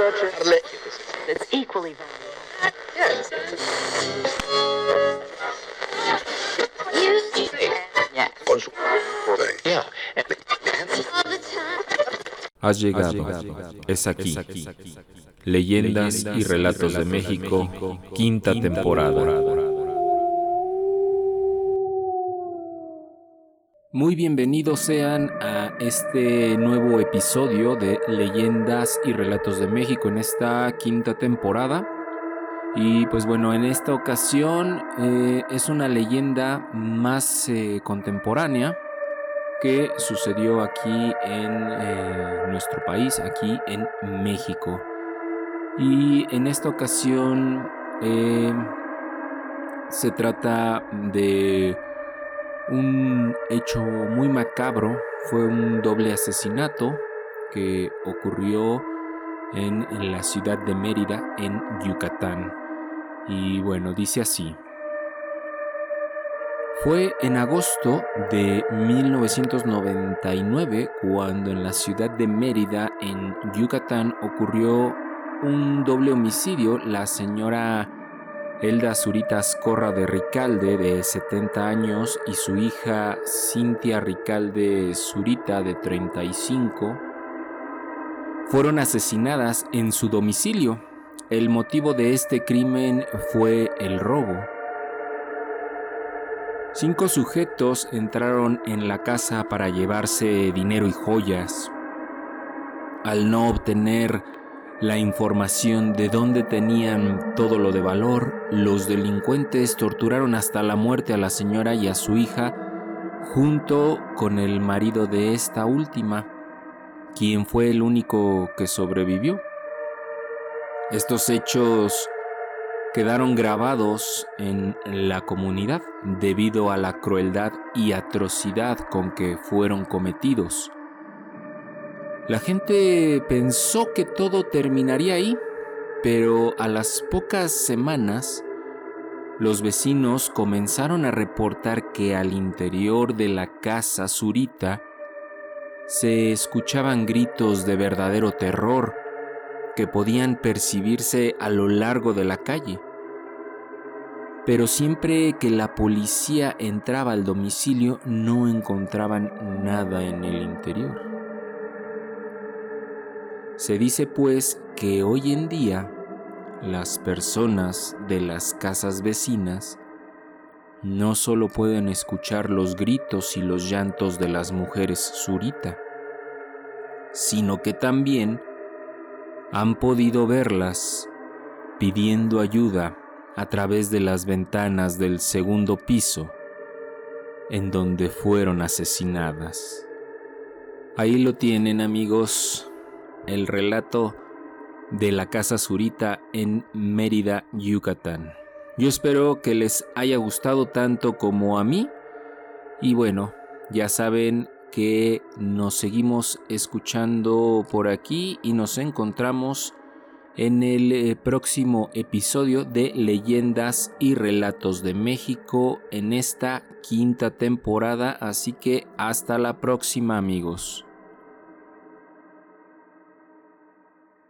It's equally Has llegado. Es aquí. Leyendas y relatos de México, quinta temporada. Muy bienvenidos sean a este nuevo episodio de Leyendas y Relatos de México en esta quinta temporada. Y pues bueno, en esta ocasión eh, es una leyenda más eh, contemporánea que sucedió aquí en eh, nuestro país, aquí en México. Y en esta ocasión se trata de un hecho muy macabro, fue un doble asesinato que ocurrió en, la ciudad de Mérida, en Yucatán. Y bueno, dice así. Fue en agosto de 1999 cuando en la ciudad de Mérida, en Yucatán, ocurrió un doble homicidio. La señora Elda Zuritas Corra de Ricalde, de 70 años, y su hija Cintia Ricalde Zurita, de 35, fueron asesinadas en su domicilio. El motivo de este crimen fue el robo. Cinco sujetos entraron en la casa para llevarse dinero y joyas. Al no obtener la información de dónde tenían todo lo de valor, los delincuentes torturaron hasta la muerte a la señora y a su hija junto con el marido de esta última quien fue el único que sobrevivió. Estos hechos quedaron grabados en la comunidad debido a la crueldad y atrocidad con que fueron cometidos. La gente pensó que todo terminaría ahí, pero a las pocas semanas los vecinos comenzaron a reportar que al interior de la casa Zurita se escuchaban gritos de verdadero terror que podían percibirse a lo largo de la calle. Pero siempre que la policía entraba al domicilio no encontraban nada en el interior. Se dice pues que hoy en día las personas de las casas vecinas no solo pueden escuchar los gritos y los llantos de las mujeres Zurita, sino que también han podido verlas pidiendo ayuda a través de las ventanas del segundo piso en donde fueron asesinadas. Ahí lo tienen amigos, el relato de la Casa Zurita en Mérida, Yucatán. Yo espero que les haya gustado tanto como a mí. Y bueno, ya saben que nos seguimos escuchando por aquí y nos encontramos en el eh, próximo episodio de Leyendas y Relatos de México en esta quinta temporada. Así que hasta la próxima amigos.